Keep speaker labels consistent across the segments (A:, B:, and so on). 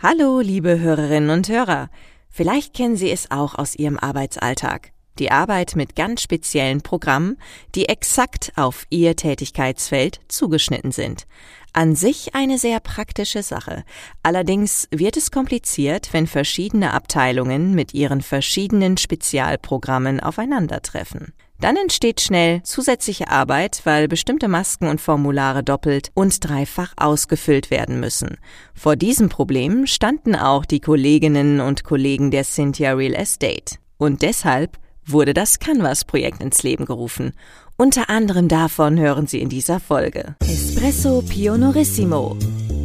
A: Hallo, liebe Hörerinnen und Hörer. Vielleicht kennen Sie es auch aus Ihrem Arbeitsalltag. Die Arbeit mit ganz speziellen Programmen, die exakt auf Ihr Tätigkeitsfeld zugeschnitten sind. An sich eine sehr praktische Sache. Allerdings wird es kompliziert, wenn verschiedene Abteilungen mit ihren verschiedenen Spezialprogrammen aufeinandertreffen. Dann entsteht schnell zusätzliche Arbeit, weil bestimmte Masken und Formulare doppelt und dreifach ausgefüllt werden müssen. Vor diesem Problem standen auch die Kolleginnen und Kollegen der Cynthia Real Estate. Und deshalb wurde das Canvas-Projekt ins Leben gerufen. Unter anderem davon hören Sie in dieser Folge. Espresso Pionorissimo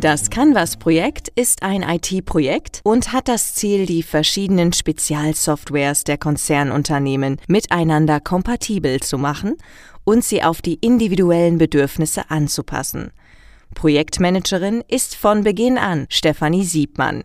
A: Das Canvas-Projekt ist ein IT-Projekt und hat das Ziel, die verschiedenen Spezialsoftwares der Konzernunternehmen miteinander kompatibel zu machen und sie auf die individuellen Bedürfnisse anzupassen. Projektmanagerin ist von Beginn an Stefanie Siebmann.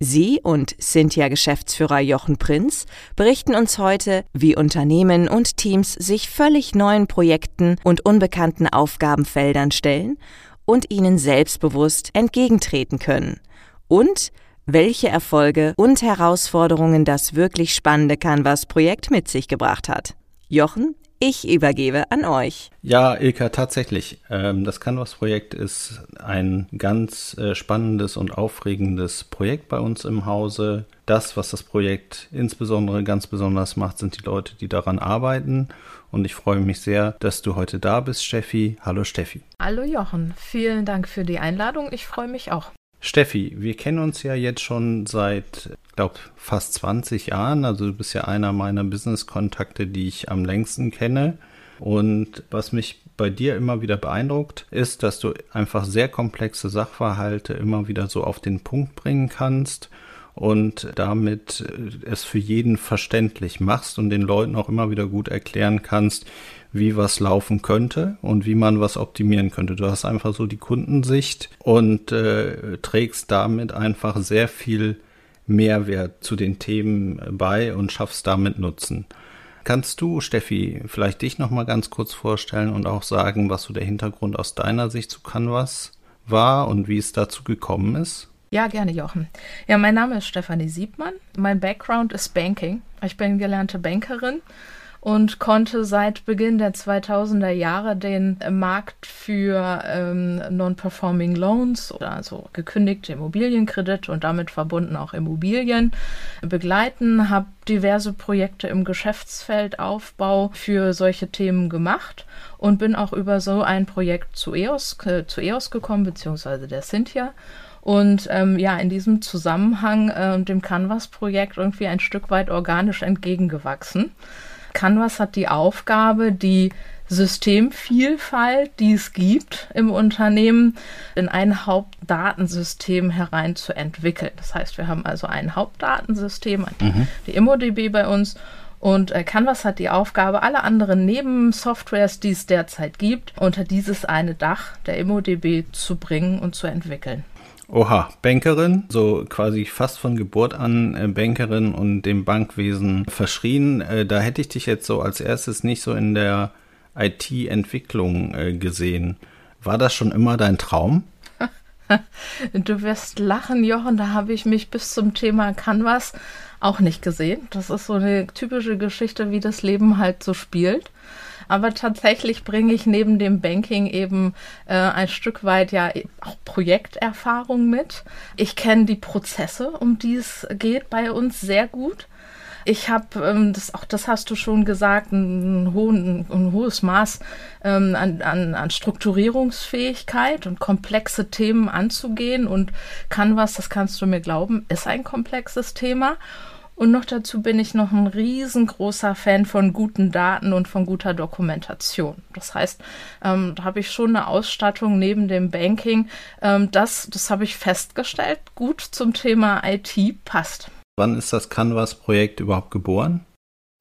A: Sie und Cynthia-Geschäftsführer Jochen Prinz berichten uns heute, wie Unternehmen und Teams sich völlig neuen Projekten und unbekannten Aufgabenfeldern stellen und ihnen selbstbewusst entgegentreten können und welche Erfolge und Herausforderungen das wirklich spannende Canvas-Projekt mit sich gebracht hat. Jochen, ich übergebe an euch.
B: Ja, Ilka, tatsächlich. Ähm, das Canvas-Projekt ist ein ganz äh, spannendes und aufregendes Projekt bei uns im Hause. Das, was das Projekt insbesondere ganz besonders macht, sind die Leute, die daran arbeiten und ich freue mich sehr, dass du heute da bist, Steffi. Hallo Steffi.
C: Hallo Jochen, vielen Dank für die Einladung. Ich freue mich auch.
B: Steffi, wir kennen uns ja jetzt schon seit, glaube fast 20 Jahren. Also du bist ja einer meiner Business-Kontakte, die ich am längsten kenne. Und was mich bei dir immer wieder beeindruckt, ist, dass du einfach sehr komplexe Sachverhalte immer wieder so auf den Punkt bringen kannst und damit äh, es für jeden verständlich machst und den Leuten auch immer wieder gut erklären kannst, wie was laufen könnte und wie man was optimieren könnte. Du hast einfach so die Kundensicht und äh, trägst damit einfach sehr viel Mehrwert zu den Themen bei und schaffst damit Nutzen. Kannst du, Steffi, vielleicht dich noch mal ganz kurz vorstellen und auch sagen, was so der Hintergrund aus deiner Sicht zu Canvas war und wie es dazu gekommen ist?
C: Ja, gerne, Jochen. Ja, mein Name ist Stefanie Siebmann. Mein Background ist Banking. Ich bin gelernte Bankerin und konnte seit Beginn der 2000er Jahre den Markt für ähm, Non-Performing Loans, also gekündigte Immobilienkredite und damit verbunden auch Immobilien, begleiten, habe diverse Projekte im Geschäftsfeld Aufbau für solche Themen gemacht und bin auch über so ein Projekt zu EOS, äh, zu EOS gekommen, beziehungsweise der Cynthia und ähm, ja, in diesem Zusammenhang äh, dem Canvas-Projekt irgendwie ein Stück weit organisch entgegengewachsen. Canvas hat die Aufgabe, die Systemvielfalt, die es gibt im Unternehmen, in ein Hauptdatensystem hereinzuentwickeln. Das heißt, wir haben also ein Hauptdatensystem, mhm. die ImmoDB bei uns und äh, Canvas hat die Aufgabe, alle anderen Nebensoftwares, die es derzeit gibt, unter dieses eine Dach der ImmoDB zu bringen und zu entwickeln.
B: Oha, Bankerin, so quasi fast von Geburt an äh, Bankerin und dem Bankwesen verschrien. Äh, da hätte ich dich jetzt so als erstes nicht so in der IT-Entwicklung äh, gesehen. War das schon immer dein Traum?
C: Du wirst lachen, Jochen, da habe ich mich bis zum Thema Canvas auch nicht gesehen. Das ist so eine typische Geschichte, wie das Leben halt so spielt. Aber tatsächlich bringe ich neben dem Banking eben äh, ein Stück weit ja auch Projekterfahrung mit. Ich kenne die Prozesse, um die es geht bei uns sehr gut. Ich habe, ähm, das, auch das hast du schon gesagt, ein, hohen, ein hohes Maß ähm, an, an, an Strukturierungsfähigkeit und komplexe Themen anzugehen. Und Canvas, das kannst du mir glauben, ist ein komplexes Thema. Und noch dazu bin ich noch ein riesengroßer Fan von guten Daten und von guter Dokumentation. Das heißt, ähm, da habe ich schon eine Ausstattung neben dem Banking, ähm, das, das habe ich festgestellt, gut zum Thema IT passt.
B: Wann ist das Canvas-Projekt überhaupt geboren?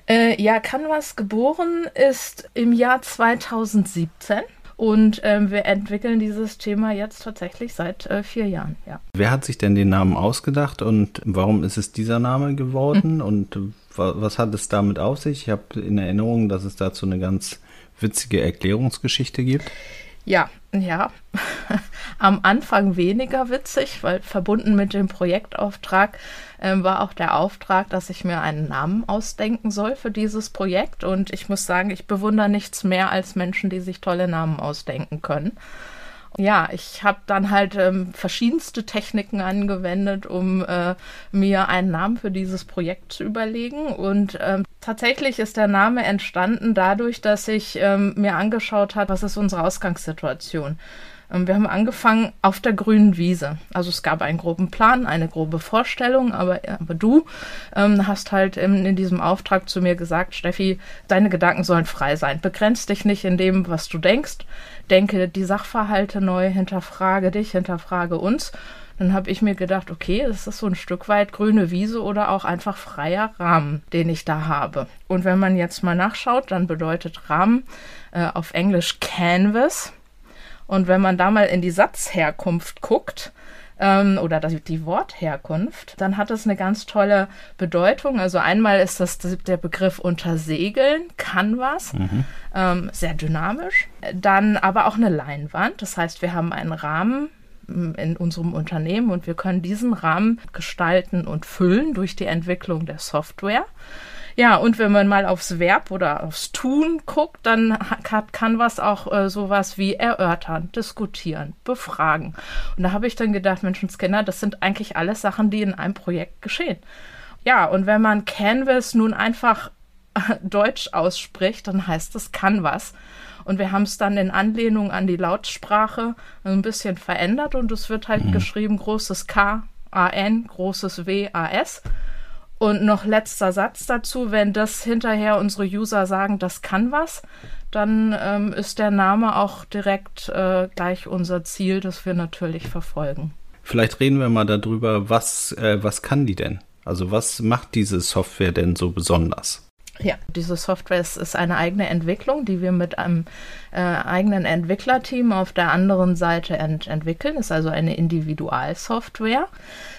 C: Äh, ja, Canvas geboren ist im Jahr 2017 und ähm, wir entwickeln dieses Thema jetzt tatsächlich seit äh, vier Jahren. Ja.
B: Wer hat sich denn den Namen ausgedacht und warum ist es dieser Name geworden mhm. und was hat es damit auf sich? Ich habe in Erinnerung, dass es dazu eine ganz witzige Erklärungsgeschichte gibt.
C: Ja, ja. Am Anfang weniger witzig, weil verbunden mit dem Projektauftrag äh, war auch der Auftrag, dass ich mir einen Namen ausdenken soll für dieses Projekt. Und ich muss sagen, ich bewundere nichts mehr als Menschen, die sich tolle Namen ausdenken können ja, ich habe dann halt ähm, verschiedenste Techniken angewendet, um äh, mir einen Namen für dieses Projekt zu überlegen. Und ähm, tatsächlich ist der Name entstanden dadurch, dass ich ähm, mir angeschaut habe, was ist unsere Ausgangssituation. Ähm, wir haben angefangen auf der grünen Wiese. Also es gab einen groben Plan, eine grobe Vorstellung, aber, aber du ähm, hast halt in, in, diesem Auftrag zu mir gesagt, Steffi, deine Gedanken sollen frei sein. Begrenz dich nicht in dem, was du denkst. Denke die Sachverhalte neu, hinterfrage dich, hinterfrage uns. Dann habe ich mir gedacht, okay, das ist so ein Stück weit grüne Wiese oder auch einfach freier Rahmen, den ich da habe. Und wenn man jetzt mal nachschaut, dann bedeutet Rahmen äh, auf Englisch Canvas. Und wenn man da mal in die Satzherkunft guckt, ähm, oder die, Wortherkunft, dann hat es eine ganz tolle Bedeutung. Also einmal ist das der Begriff unter Segeln, Canvas, mhm. ähm, sehr dynamisch. Dann aber auch eine Leinwand. Das heißt, wir haben einen Rahmen in unserem Unternehmen und wir können diesen Rahmen gestalten und füllen durch die Entwicklung der Software. Ja, und wenn man mal aufs Verb oder aufs Tun guckt, dann hat Canvas auch äh, sowas wie erörtern, diskutieren, befragen. Und da habe ich dann gedacht, Menschenskinder, das sind eigentlich alles Sachen, die in einem Projekt geschehen. Ja, und wenn man Canvas nun einfach Deutsch ausspricht, dann heißt es Canvas. Und wir haben es dann in Anlehnung an die Lautsprache ein bisschen verändert und es wird halt mhm. geschrieben großes K, A, N, großes W, A, S. Und noch letzter Satz dazu, wenn das hinterher unsere User sagen, das kann was, dann ähm, ist der Name auch direkt äh, gleich unser Ziel, das wir natürlich verfolgen.
B: Vielleicht reden wir mal darüber, was, äh, was kann die denn? Also was macht diese Software denn so besonders?
C: Ja, diese Software ist, ist, eine eigene Entwicklung, die wir mit einem äh, eigenen Entwicklerteam auf der anderen Seite ent entwickeln. Ist also eine Individualsoftware.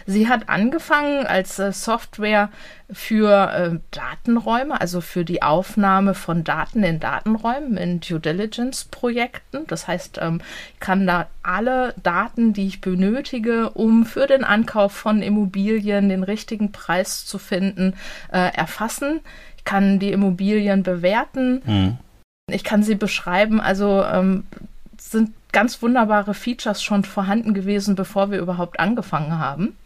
C: Sie hat angefangen als äh, Software für äh, Datenräume, also für die Aufnahme von Daten in Datenräumen, in Due Diligence-Projekten. Das heißt, ähm, ich kann da alle Daten, die ich benötige, um für den Ankauf von Immobilien den richtigen Preis zu finden, äh, erfassen kann die Immobilien bewerten. Mhm. Ich kann sie beschreiben. Also ähm, sind ganz wunderbare Features schon vorhanden gewesen, bevor wir überhaupt angefangen haben.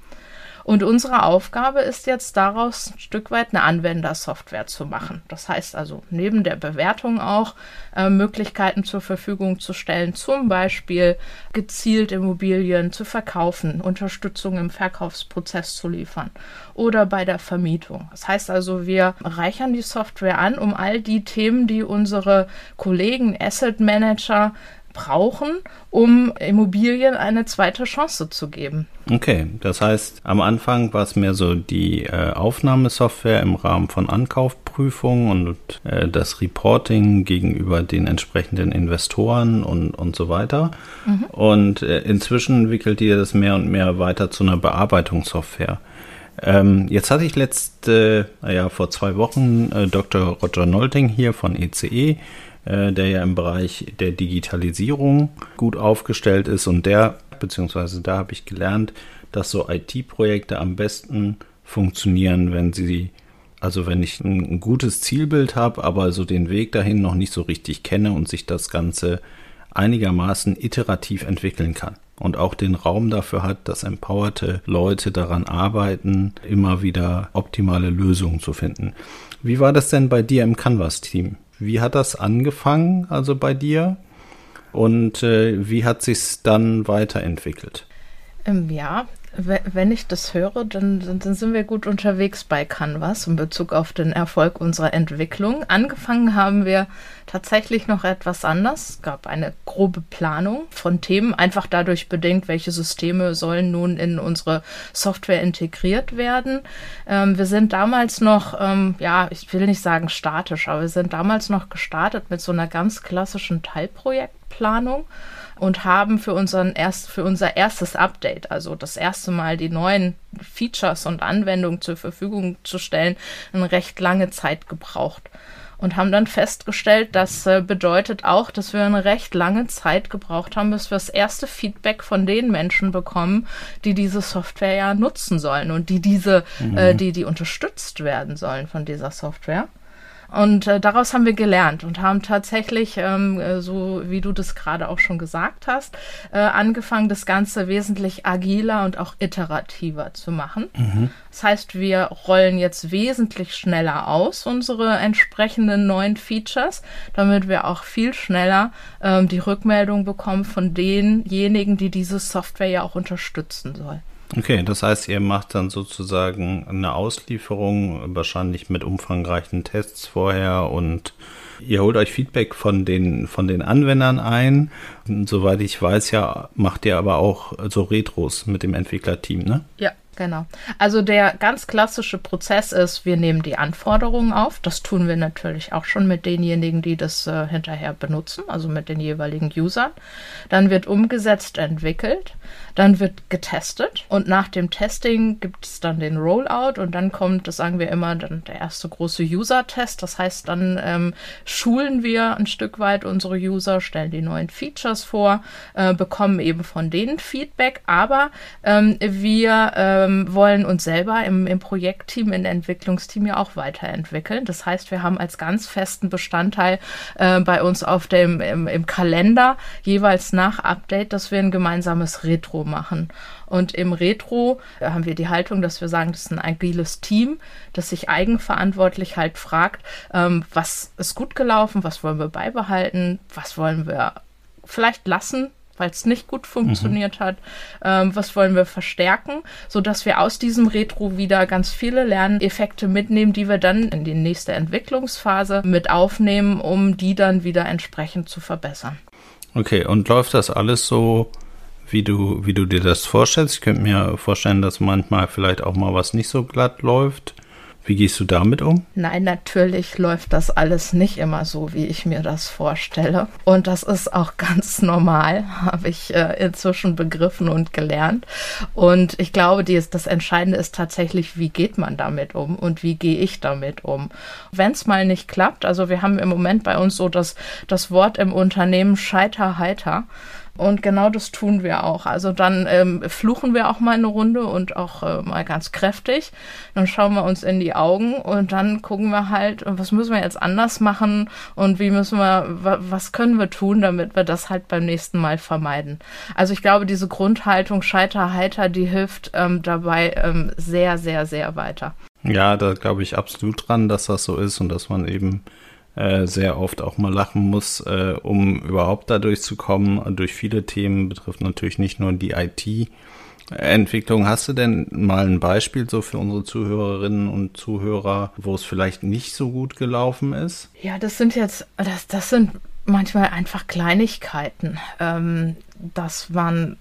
C: Und unsere Aufgabe ist jetzt daraus ein Stück weit eine Anwendersoftware zu machen. Das heißt also neben der Bewertung auch äh, Möglichkeiten zur Verfügung zu stellen, zum Beispiel gezielt Immobilien zu verkaufen, Unterstützung im Verkaufsprozess zu liefern oder bei der Vermietung. Das heißt also, wir reichern die Software an, um all die Themen, die unsere Kollegen Asset Manager brauchen, um Immobilien eine zweite Chance zu geben.
B: Okay, das heißt, am Anfang war es mehr so die äh, Aufnahmesoftware im Rahmen von Ankaufprüfungen und äh, das Reporting gegenüber den entsprechenden Investoren und, und so weiter. Mhm. Und äh, inzwischen entwickelt ihr das mehr und mehr weiter zu einer Bearbeitungssoftware. Ähm, jetzt hatte ich letzte, naja, vor zwei Wochen äh, Dr. Roger Nolting hier von ECE äh, der ja im Bereich der Digitalisierung gut aufgestellt ist und der, beziehungsweise da habe ich gelernt, dass so IT-Projekte am besten funktionieren, wenn sie, also wenn ich ein, ein gutes Zielbild habe, aber so den Weg dahin noch nicht so richtig kenne und sich das Ganze einigermaßen iterativ entwickeln kann und auch den Raum dafür hat, dass empowerte Leute daran arbeiten, immer wieder optimale Lösungen zu finden. Wie war das denn bei dir im Canvas-Team? Wie hat das angefangen, also bei dir? Und äh, wie hat sich's dann weiterentwickelt?
C: Ähm, ja, Wenn ich das höre, dann, dann, sind wir gut unterwegs bei Canvas in Bezug auf den Erfolg unserer Entwicklung. Angefangen haben wir tatsächlich noch etwas anders. Es gab eine grobe Planung von Themen, einfach dadurch bedingt, welche Systeme sollen nun in unsere Software integriert werden. Ähm, wir sind damals noch, ähm, ja, ich will nicht sagen statisch, aber wir sind damals noch gestartet mit so einer ganz klassischen Teilprojektplanung und haben für, unseren erst, für unser erstes Update, also das erste Mal die neuen Features und Anwendungen zur Verfügung zu stellen, eine recht lange Zeit gebraucht. Und haben dann festgestellt, das äh, bedeutet auch, dass wir eine recht lange Zeit gebraucht haben, bis wir das erste Feedback von den Menschen bekommen, die diese Software ja nutzen sollen und die diese, mhm. äh, die, die unterstützt werden sollen von dieser Software. Und äh, daraus haben wir gelernt und haben tatsächlich, ähm, äh, so wie du das gerade auch schon gesagt hast, äh, angefangen, das Ganze wesentlich agiler und auch iterativer zu machen. Mhm. Das heißt, wir rollen jetzt wesentlich schneller aus unsere entsprechenden neuen Features, damit wir auch viel schneller ähm, die Rückmeldung bekommen von denjenigen, die diese Software ja auch unterstützen soll.
B: Okay, das heißt, ihr macht dann sozusagen eine Auslieferung, wahrscheinlich mit umfangreichen Tests vorher und ihr holt euch Feedback von den, von den Anwendern ein. Soweit ich weiß, ja, macht ihr aber auch so Retros mit dem Entwicklerteam, ne?
C: Ja, Genau. Also der ganz klassische Prozess ist, wir nehmen die Anforderungen auf. Das tun wir natürlich auch schon mit denjenigen, die das äh, hinterher benutzen, also mit den jeweiligen Usern. Dann wird umgesetzt, entwickelt. Dann wird getestet und nach dem Testing gibt es dann den Rollout und dann kommt, das sagen wir immer, dann der erste große User-Test. Das heißt, dann ähm, schulen wir ein Stück weit unsere User, stellen die neuen Features vor, äh, bekommen eben von denen Feedback, aber ähm, wir ähm, wollen uns selber im, im Projektteam, im Entwicklungsteam ja auch weiterentwickeln. Das heißt, wir haben als ganz festen Bestandteil äh, bei uns auf dem im, im Kalender jeweils nach Update, dass wir ein gemeinsames Retro machen. Und im Retro haben wir die Haltung, dass wir sagen, das ist ein agiles Team, das sich eigenverantwortlich halt fragt, ähm, was ist gut gelaufen, was wollen wir beibehalten, was wollen wir vielleicht lassen, weil es nicht gut funktioniert mhm. hat, ähm, was wollen wir verstärken, so dass wir aus diesem Retro wieder ganz viele Lerneffekte mitnehmen, die wir dann in die nächste Entwicklungsphase mit aufnehmen, um die dann wieder entsprechend zu verbessern.
B: Okay, und läuft das alles so wie du, wie du dir das vorstellst. Ich könnte mir vorstellen, dass manchmal vielleicht auch mal was nicht so glatt läuft. Wie gehst du damit um?
C: Nein, natürlich läuft das alles nicht immer so, wie ich mir das vorstelle. Und das ist auch ganz normal, habe ich äh, inzwischen begriffen und gelernt. Und ich glaube, die ist, das Entscheidende ist tatsächlich, wie geht man damit um und wie gehe ich damit um. Wenn es mal nicht klappt, also wir haben im Moment bei uns so das, das Wort im Unternehmen Scheiter-Heiter. Und genau das tun wir auch. Also dann ähm, fluchen wir auch mal eine Runde und auch äh, mal ganz kräftig. Dann schauen wir uns in die Augen und dann gucken wir halt, was müssen wir jetzt anders machen und wie müssen wir, was können wir tun, damit wir das halt beim nächsten Mal vermeiden. Also ich glaube, diese Grundhaltung Scheiter heiter, die hilft ähm, dabei ähm, sehr, sehr, sehr weiter.
B: Ja, da glaube ich absolut dran, dass das so ist und dass man eben äh, sehr oft auch mal lachen muss, äh, um überhaupt da durchzukommen. Durch viele Themen betrifft natürlich nicht nur die IT. Entwicklung. Hast du denn mal ein Beispiel so für unsere Zuhörerinnen und Zuhörer, wo es vielleicht nicht so gut gelaufen ist?
C: Ja, das sind jetzt, das, das sind manchmal einfach Kleinigkeiten. Ähm, das waren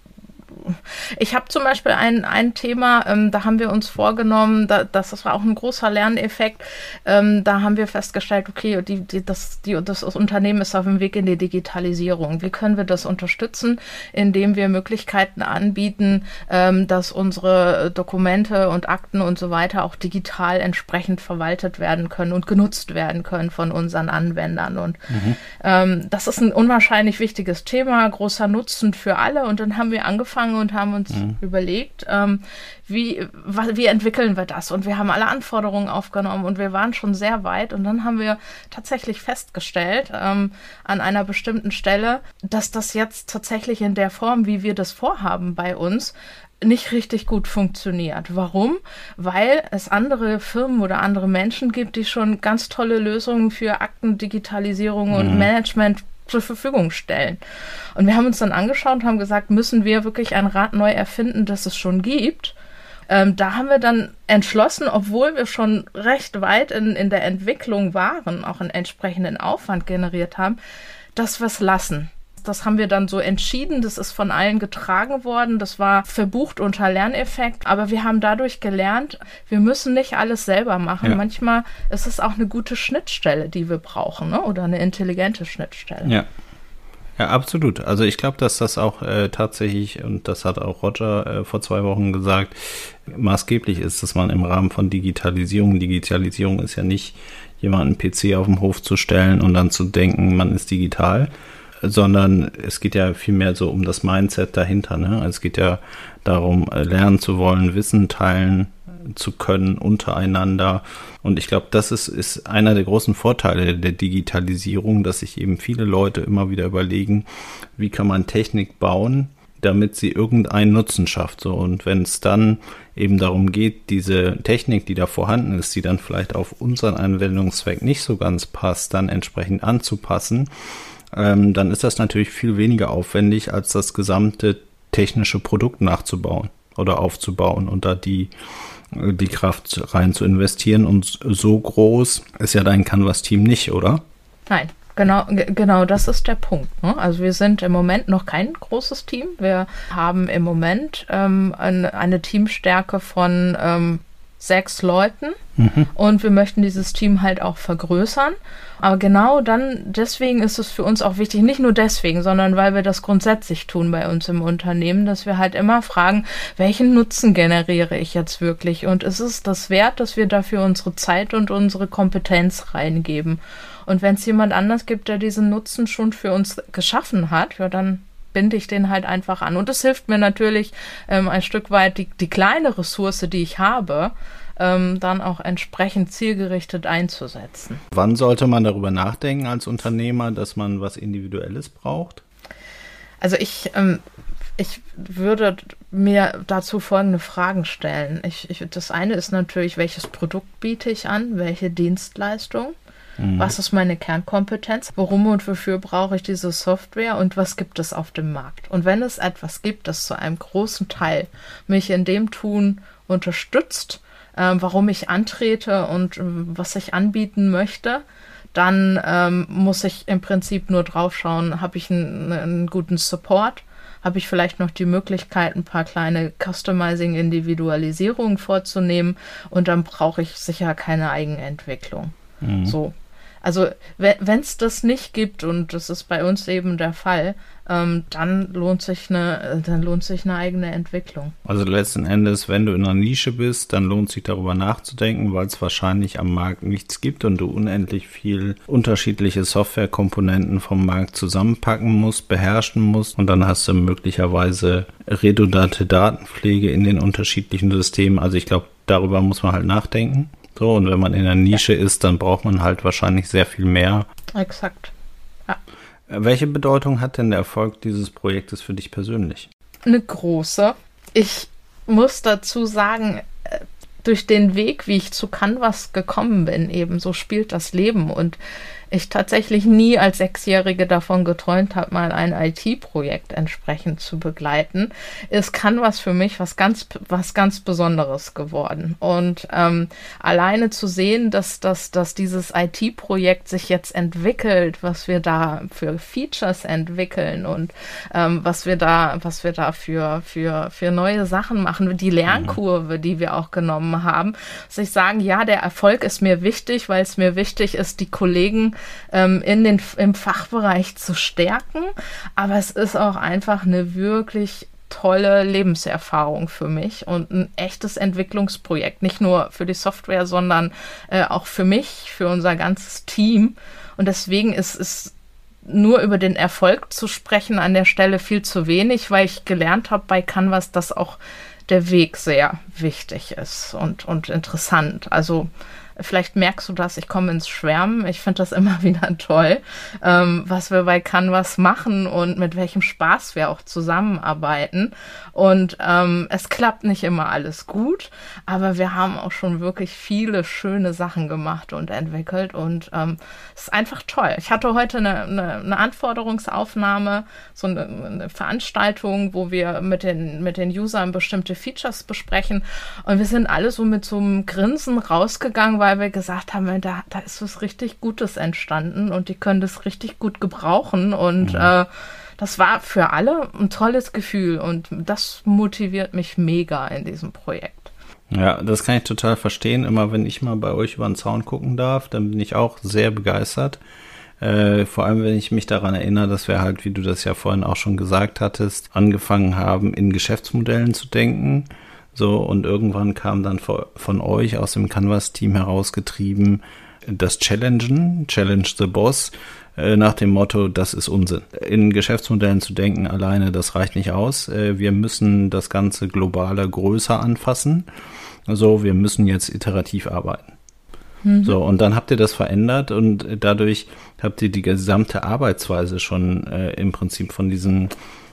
C: ich habe zum Beispiel ein, ein Thema, ähm, da haben wir uns vorgenommen, da, das war auch ein großer Lerneffekt. Ähm, da haben wir festgestellt, okay, die, die, das, die, das Unternehmen ist auf dem Weg in die Digitalisierung. Wie können wir das unterstützen, indem wir Möglichkeiten anbieten, ähm, dass unsere Dokumente und Akten und so weiter auch digital entsprechend verwaltet werden können und genutzt werden können von unseren Anwendern. Und mhm. ähm, das ist ein unwahrscheinlich wichtiges Thema, großer Nutzen für alle. Und dann haben wir angefangen, und haben uns mhm. überlegt, ähm, wie, wie entwickeln wir das? Und wir haben alle Anforderungen aufgenommen und wir waren schon sehr weit. Und dann haben wir tatsächlich festgestellt, ähm, an einer bestimmten Stelle, dass das jetzt tatsächlich in der Form, wie wir das vorhaben bei uns, nicht richtig gut funktioniert. Warum? Weil es andere Firmen oder andere Menschen gibt, die schon ganz tolle Lösungen für Aktendigitalisierung mhm. und Management zur Verfügung stellen. Und wir haben uns dann angeschaut und haben gesagt, müssen wir wirklich ein Rad neu erfinden, das es schon gibt? Ähm, da haben wir dann entschlossen, obwohl wir schon recht weit in, in der Entwicklung waren, auch einen entsprechenden Aufwand generiert haben, dass wir es lassen. Das haben wir dann so entschieden. Das ist von allen getragen worden. Das war verbucht unter Lerneffekt. Aber wir haben dadurch gelernt, wir müssen nicht alles selber machen. Ja. Manchmal ist es auch eine gute Schnittstelle, die wir brauchen, ne? oder eine intelligente Schnittstelle.
B: Ja. Ja, absolut. Also ich glaube, dass das auch äh, tatsächlich, und das hat auch Roger äh, vor zwei Wochen gesagt, maßgeblich ist, dass man im Rahmen von Digitalisierung, Digitalisierung ist ja nicht jemanden PC auf dem Hof zu stellen und dann zu denken, man ist digital, sondern es geht ja vielmehr so um das Mindset dahinter. Ne? Also es geht ja darum, äh, lernen zu wollen, Wissen teilen zu können untereinander. Und ich glaube, das ist, ist einer der großen Vorteile der Digitalisierung, dass sich eben viele Leute immer wieder überlegen, wie kann man Technik bauen, damit sie irgendeinen Nutzen schafft. So, und wenn es dann eben darum geht, diese Technik, die da vorhanden ist, die dann vielleicht auf unseren Anwendungszweck nicht so ganz passt, dann entsprechend anzupassen, ähm, dann ist das natürlich viel weniger aufwendig, als das gesamte technische Produkt nachzubauen oder aufzubauen und da die, die Kraft rein zu investieren. Und so groß ist ja dein Canvas-Team nicht, oder?
C: Nein. Genau, genau, das ist der Punkt. Ne? Also wir sind im Moment noch kein großes Team. Wir haben im Moment ähm, eine, eine, Teamstärke von ähm, sechs Leuten mhm. und wir möchten dieses Team halt auch vergrößern. Aber genau dann, deswegen ist es für uns auch wichtig, nicht nur deswegen, sondern weil wir das grundsätzlich tun bei uns im Unternehmen, dass wir halt immer fragen, welchen Nutzen generiere ich jetzt wirklich und ist es das wert, dass wir dafür unsere Zeit und unsere Kompetenz reingeben? Und wenn es jemand anders gibt, der diesen Nutzen schon für uns geschaffen hat, ja, dann binde ich den halt einfach an. Und es hilft mir natürlich ähm, ein Stück weit die, die kleine Ressource, die ich habe, ähm, dann auch entsprechend zielgerichtet einzusetzen.
B: Wann sollte man darüber nachdenken als Unternehmer, dass man was Individuelles braucht?
C: Also ich, ähm, ich würde mir dazu folgende Fragen stellen. Ich, ich, das eine ist natürlich, welches Produkt biete ich an, welche Dienstleistung? Mhm. Was ist meine Kernkompetenz? Worum und wofür brauche ich diese Software und was gibt es auf dem Markt? Und wenn es etwas gibt, das zu einem großen Teil mich in dem Tun unterstützt, äh, warum ich antrete und äh, was ich anbieten möchte, dann ähm, muss ich im Prinzip nur drauf schauen, habe ich einen, einen guten Support, habe ich vielleicht noch die Möglichkeit, ein paar kleine Customizing-Individualisierungen vorzunehmen und dann brauche ich sicher keine Eigenentwicklung. Mhm. So, also wenn es das nicht gibt und das ist bei uns eben der Fall, ähm, dann lohnt sich eine, dann lohnt sich eine eigene Entwicklung.
B: Also letzten Endes, wenn du in einer Nische bist, dann lohnt sich darüber nachzudenken, weil es wahrscheinlich am Markt nichts gibt und du unendlich viel unterschiedliche Softwarekomponenten vom Markt zusammenpacken musst, beherrschen musst und dann hast du möglicherweise redundante Datenpflege in den unterschiedlichen Systemen. Also ich glaube, darüber muss man halt nachdenken. So, und wenn man in der Nische ja. ist, dann braucht man halt wahrscheinlich sehr viel mehr.
C: Exakt. Ja.
B: Welche Bedeutung hat denn der Erfolg dieses Projektes für dich persönlich?
C: Eine große. Ich muss dazu sagen, äh, durch den Weg, wie ich zu Canvas gekommen bin, eben so spielt das Leben und ich tatsächlich nie als Sechsjährige davon geträumt habe, mal ein IT-Projekt entsprechend zu begleiten, ist Canvas für mich was ganz, was ganz Besonderes geworden. Und ähm, alleine zu sehen, dass, dass, dass dieses IT-Projekt sich jetzt entwickelt, was wir da für Features entwickeln und ähm, was wir da, was wir da für, für, für neue Sachen machen, die Lernkurve, die wir auch genommen haben, dass ich sagen, ja, der Erfolg ist mir wichtig, weil es mir wichtig ist, die Kollegen ähm, in den, im Fachbereich zu stärken. Aber es ist auch einfach eine wirklich tolle Lebenserfahrung für mich und ein echtes Entwicklungsprojekt. Nicht nur für die Software, sondern äh, auch für mich, für unser ganzes Team. Und deswegen ist es nur über den Erfolg zu sprechen an der Stelle viel zu wenig, weil ich gelernt habe bei Canvas, dass auch der Weg sehr wichtig ist und, und interessant. Also Vielleicht merkst du das, ich komme ins Schwärmen. Ich finde das immer wieder toll, ähm, was wir bei Canvas machen und mit welchem Spaß wir auch zusammenarbeiten. Und ähm, es klappt nicht immer alles gut, aber wir haben auch schon wirklich viele schöne Sachen gemacht und entwickelt und ähm, es ist einfach toll. Ich hatte heute eine, eine, eine Anforderungsaufnahme, so eine, eine Veranstaltung, wo wir mit den, mit den Usern bestimmte Features besprechen und wir sind alle so mit so einem Grinsen rausgegangen, weil wir gesagt haben, da, da ist was richtig Gutes entstanden und die können das richtig gut gebrauchen und mhm. äh, das war für alle ein tolles Gefühl und das motiviert mich mega in diesem Projekt.
B: Ja, das kann ich total verstehen. Immer wenn ich mal bei euch über den Zaun gucken darf, dann bin ich auch sehr begeistert. Äh, vor allem, wenn ich mich daran erinnere, dass wir halt, wie du das ja vorhin auch schon gesagt hattest, angefangen haben, in Geschäftsmodellen zu denken. So, und irgendwann kam dann von euch aus dem Canvas-Team herausgetrieben das Challengen, Challenge the Boss, äh, nach dem Motto, das ist Unsinn. In Geschäftsmodellen zu denken alleine, das reicht nicht aus. Äh, wir müssen das Ganze globaler, größer anfassen. Also wir müssen jetzt iterativ arbeiten. Mhm. So, und dann habt ihr das verändert und dadurch habt ihr die gesamte Arbeitsweise schon äh, im Prinzip von diesem,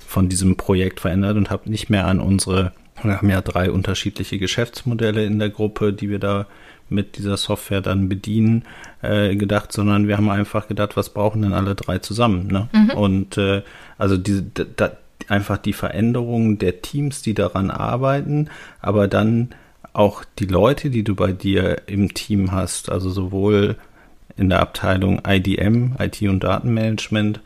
B: von diesem Projekt verändert und habt nicht mehr an unsere, wir haben ja drei unterschiedliche Geschäftsmodelle in der Gruppe, die wir da mit dieser Software dann bedienen, äh, gedacht, sondern wir haben einfach gedacht, was brauchen denn alle drei zusammen? Ne? Mhm. Und äh, also diese, da, einfach die Veränderung der Teams, die daran arbeiten, aber dann auch die Leute, die du bei dir im Team hast, also sowohl in der Abteilung IDM, IT und Datenmanagement,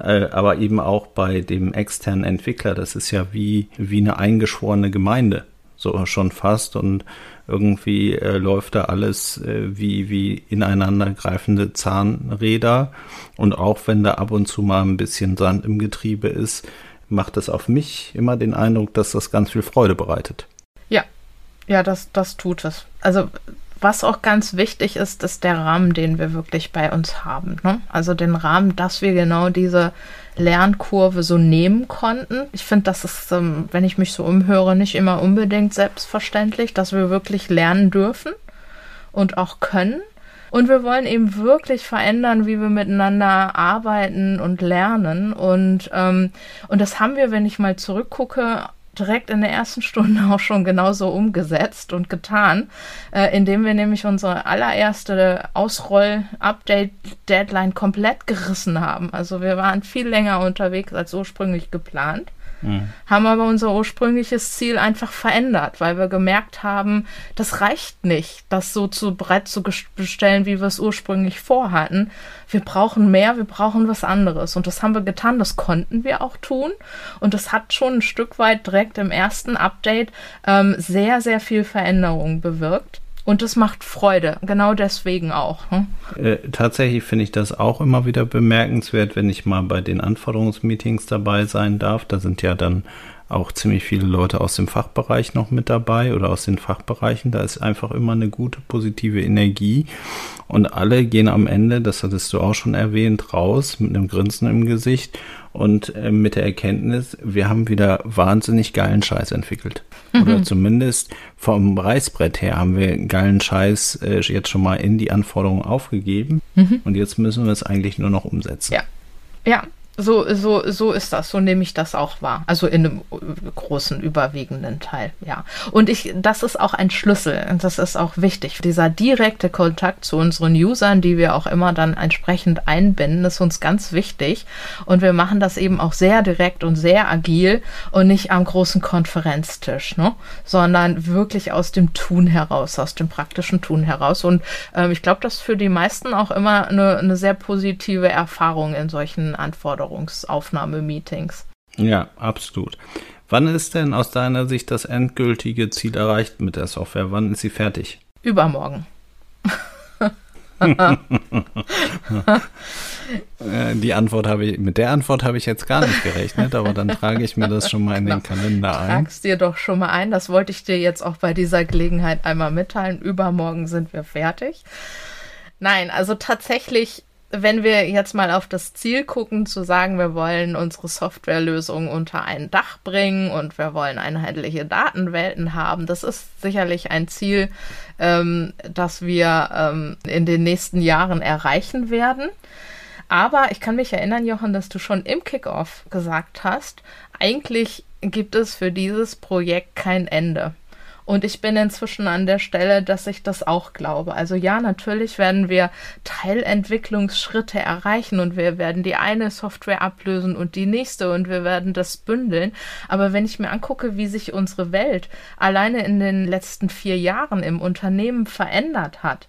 B: äh, aber eben auch bei dem externen Entwickler. Das ist ja wie, wie eine eingeschworene Gemeinde, so schon fast. Und irgendwie äh, läuft da alles äh, wie, wie ineinandergreifende Zahnräder. Und auch wenn da ab und zu mal ein bisschen Sand im Getriebe ist, macht es auf mich immer den Eindruck, dass das ganz viel Freude bereitet.
C: Ja, ja, das, das tut es. Also was auch ganz wichtig ist, ist der Rahmen, den wir wirklich bei uns haben. Ne? Also den Rahmen, dass wir genau diese Lernkurve so nehmen konnten. Ich finde, das ist, ähm, wenn ich mich so umhöre, nicht immer unbedingt selbstverständlich, dass wir wirklich lernen dürfen und auch können. Und wir wollen eben wirklich verändern, wie wir miteinander arbeiten und lernen. Und, ähm, und das haben wir, wenn ich mal zurückgucke, direkt in der ersten Stunde auch schon genauso umgesetzt und getan, äh, indem wir nämlich unsere allererste Ausroll-Update-Deadline komplett gerissen haben. Also wir waren viel länger unterwegs als ursprünglich geplant. Mhm. Haben aber unser ursprüngliches Ziel einfach verändert, weil wir gemerkt haben, das reicht nicht, das so zu breit zu bestellen, wie wir es ursprünglich vorhatten. Wir brauchen mehr, wir brauchen was anderes. Und das haben wir getan, das konnten wir auch tun. Und das hat schon ein Stück weit direkt im ersten Update ähm, sehr, sehr viel Veränderung bewirkt. Und es macht Freude, genau deswegen auch. Hm?
B: Äh, tatsächlich finde ich das auch immer wieder bemerkenswert, wenn ich mal bei den Anforderungsmeetings dabei sein darf. Da sind ja dann auch ziemlich viele Leute aus dem Fachbereich noch mit dabei oder aus den Fachbereichen. Da ist einfach immer eine gute positive Energie und alle gehen am Ende, das hattest du auch schon erwähnt, raus mit einem Grinsen im Gesicht und äh, mit der Erkenntnis, wir haben wieder wahnsinnig geilen Scheiß entwickelt. Mhm. Oder zumindest vom Reißbrett her haben wir geilen Scheiß äh, jetzt schon mal in die Anforderungen aufgegeben mhm. und jetzt müssen wir es eigentlich nur noch umsetzen.
C: Ja. Ja, so, so, so ist das, so nehme ich das auch wahr. Also in einem großen, überwiegenden Teil, ja. Und ich, das ist auch ein Schlüssel. Und das ist auch wichtig. Dieser direkte Kontakt zu unseren Usern, die wir auch immer dann entsprechend einbinden, ist uns ganz wichtig. Und wir machen das eben auch sehr direkt und sehr agil und nicht am großen Konferenztisch, ne? Sondern wirklich aus dem Tun heraus, aus dem praktischen Tun heraus. Und ähm, ich glaube, das ist für die meisten auch immer eine, eine sehr positive Erfahrung in solchen Anforderungen. Anforderungsaufnahme-Meetings.
B: Ja, absolut. Wann ist denn aus deiner Sicht das endgültige Ziel erreicht mit der Software? Wann ist sie fertig?
C: Übermorgen.
B: Äh, die Antwort habe ich, mit der Antwort habe ich jetzt gar nicht gerechnet, aber dann trage ich mir das schon mal in den Kalender ein.
C: Tragst dir doch schon mal ein. Das wollte ich dir jetzt auch bei dieser Gelegenheit einmal mitteilen. Übermorgen sind wir fertig. Nein, also tatsächlich wenn wir jetzt mal auf das Ziel gucken, zu sagen, wir wollen unsere Softwarelösung unter ein Dach bringen und wir wollen einheitliche Datenwelten haben, das ist sicherlich ein Ziel, ähm, das wir ähm, in den nächsten Jahren erreichen werden. Aber ich kann mich erinnern, Jochen, dass du schon im Kickoff gesagt hast, eigentlich gibt es für dieses Projekt kein Ende. Und ich bin inzwischen an der Stelle, dass ich das auch glaube. Also ja, natürlich werden wir Teilentwicklungsschritte erreichen und wir werden die eine Software ablösen und die nächste und wir werden das bündeln. Aber wenn ich mir angucke, wie sich unsere Welt alleine in den letzten vier Jahren im Unternehmen verändert hat,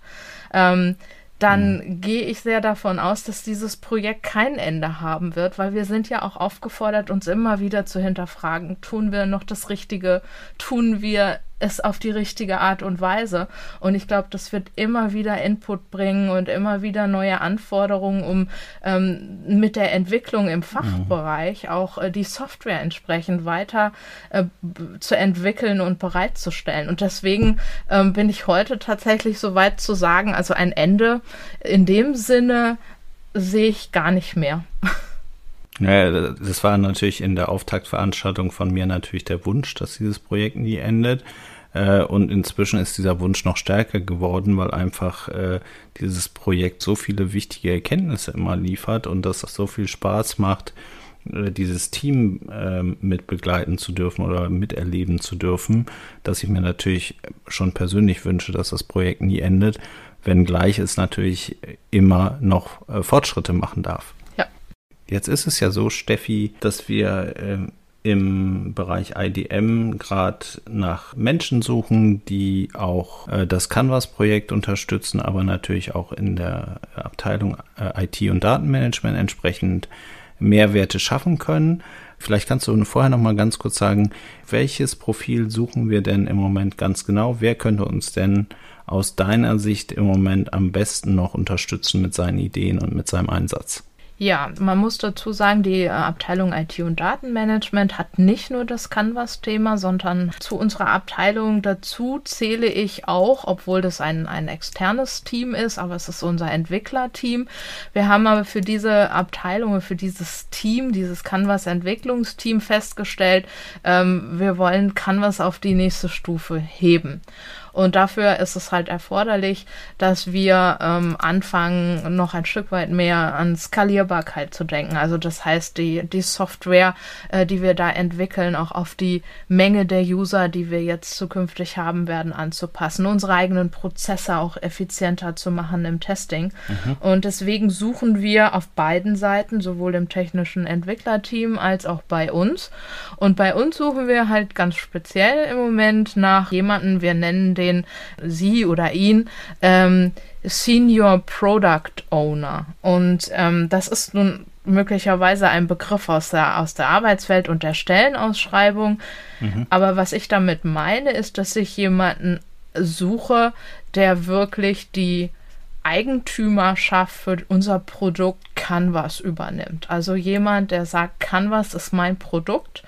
C: ähm, dann mhm. gehe ich sehr davon aus, dass dieses Projekt kein Ende haben wird, weil wir sind ja auch aufgefordert, uns immer wieder zu hinterfragen, tun wir noch das Richtige, tun wir es auf die richtige Art und Weise. Und ich glaube, das wird immer wieder Input bringen und immer wieder neue Anforderungen, um ähm, mit der Entwicklung im Fachbereich auch äh, die Software entsprechend weiter äh, zu entwickeln und bereitzustellen. Und deswegen ähm, bin ich heute tatsächlich so weit zu sagen, also ein Ende in dem Sinne sehe ich gar nicht mehr.
B: Ja, das war natürlich in der Auftaktveranstaltung von mir natürlich der Wunsch, dass dieses Projekt nie endet. Äh, und inzwischen ist dieser Wunsch noch stärker geworden, weil einfach äh, dieses Projekt so viele wichtige Erkenntnisse immer liefert und dass es so viel Spaß macht, äh, dieses Team mit begleiten zu dürfen oder miterleben zu dürfen, dass ich mir natürlich schon persönlich wünsche, dass das Projekt nie endet, wenngleich es natürlich immer noch Fortschritte machen darf.
C: Ja.
B: Jetzt ist es ja so, Steffi, dass wir im Bereich IDM gerade nach Menschen suchen, die auch äh, das Canvas-Projekt unterstützen, aber natürlich auch in der Abteilung äh, IT und Datenmanagement entsprechend Mehrwerte schaffen können. Vielleicht kannst du vorher noch mal ganz kurz sagen, welches Profil suchen wir denn im Moment ganz genau? Wer könnte uns denn aus deiner Sicht im Moment am besten noch unterstützen mit seinen Ideen und mit seinem Einsatz?
C: Ja, man muss dazu sagen, die äh, Abteilung IT und Datenmanagement hat nicht nur das Canvas-Thema, sondern zu unserer Abteilung dazu zähle ich auch, obwohl das ein, ein externes Team ist, aber es ist unser Entwicklerteam. Wir haben aber für diese Abteilung, für dieses Team, dieses Canvas-Entwicklungsteam festgestellt, ähm, wir wollen Canvas auf die nächste Stufe heben. Und dafür ist es halt erforderlich, dass wir ähm, anfangen, noch ein Stück weit mehr an Skalierbarkeit zu denken. Also das heißt, die, die Software, äh, die wir da entwickeln, auch auf die Menge der User, die wir jetzt zukünftig haben werden, anzupassen, unsere eigenen Prozesse auch effizienter zu machen im Testing. Mhm. Und deswegen suchen wir auf beiden Seiten, sowohl im technischen Entwicklerteam als auch bei uns. Und bei uns suchen wir halt ganz speziell im Moment nach jemanden, wir nennen den den sie oder ihn ähm, Senior Product Owner. Und ähm, das ist nun möglicherweise ein Begriff aus der, aus der Arbeitswelt und der Stellenausschreibung. Mhm. Aber was ich damit meine, ist, dass ich jemanden suche, der wirklich die Eigentümerschaft für unser Produkt Canvas übernimmt. Also jemand, der sagt, Canvas ist mein Produkt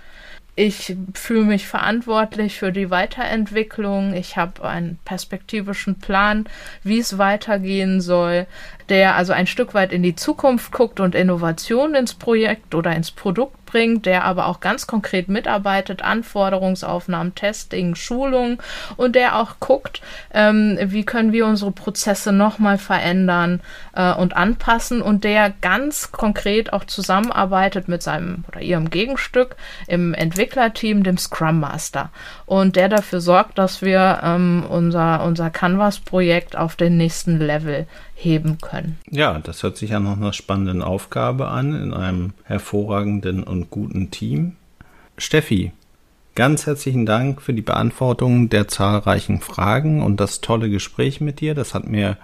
C: ich fühle mich verantwortlich für die Weiterentwicklung. Ich habe einen perspektivischen Plan, wie es weitergehen soll, der also ein Stück weit in die Zukunft guckt und Innovation ins Projekt oder ins Produkt bringt, der aber auch ganz konkret mitarbeitet, Anforderungsaufnahmen, Testing, Schulung und der auch guckt, ähm, wie können wir unsere Prozesse nochmal verändern äh, und anpassen und der ganz konkret auch zusammenarbeitet mit seinem oder ihrem Gegenstück im Entwicklerteam, dem Scrum Master. Und der dafür sorgt, dass wir ähm, unser, unser Canvas-Projekt auf den nächsten Level heben können.
B: Ja, das hört sich ja noch einer spannenden Aufgabe an in einem hervorragenden und guten Team. Steffi, ganz herzlichen Dank für die Beantwortung der zahlreichen Fragen und das tolle Gespräch mit dir. Das hat mir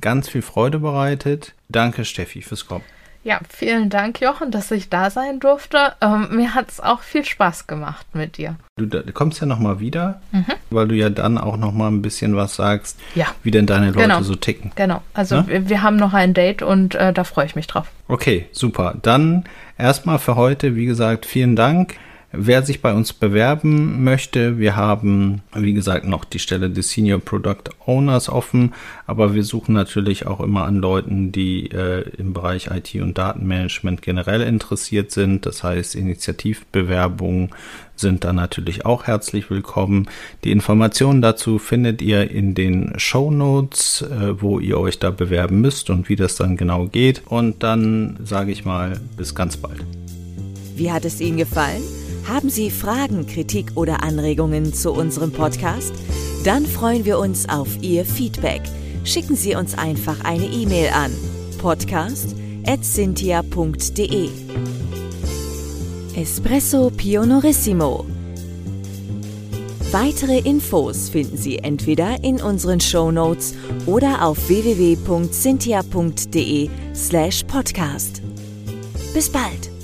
B: ganz viel Freude bereitet. Danke, Steffi, fürs Kommen.
C: Ja, vielen Dank, Jochen, dass ich da sein durfte. Ähm, mir hat es auch viel Spaß gemacht mit dir.
B: Du, du kommst ja nochmal wieder, mhm. weil du ja dann auch nochmal ein bisschen was sagst,
C: ja.
B: wie denn deine Leute genau. so ticken.
C: Genau, also ja? wir, wir, haben noch ein Date und äh, da freue ich mich drauf.
B: Okay, super. Dann erstmal für heute, wie gesagt, vielen Dank. Wer sich bei uns bewerben möchte, wir haben, wie gesagt, noch die Stelle des Senior Product Owners offen, aber wir suchen natürlich auch immer an Leuten, die äh, im Bereich IT und Datenmanagement generell interessiert sind. Das heißt, Initiativbewerbungen sind da natürlich auch herzlich willkommen. Die Informationen dazu findet ihr in den Show Notes, äh, wo ihr euch da bewerben müsst und wie das dann genau geht. Und dann sage ich mal, bis ganz bald.
A: Wie hat es Ihnen gefallen? Haben Sie Fragen, Kritik oder Anregungen zu unserem Podcast? Dann freuen wir uns auf Ihr Feedback. Schicken Sie uns einfach eine E-Mail an podcast@cynthia.de. Espresso Pionorissimo. Weitere Infos finden Sie entweder in unseren Show Notes oder auf www.cynthia.de slash podcast. Bis bald!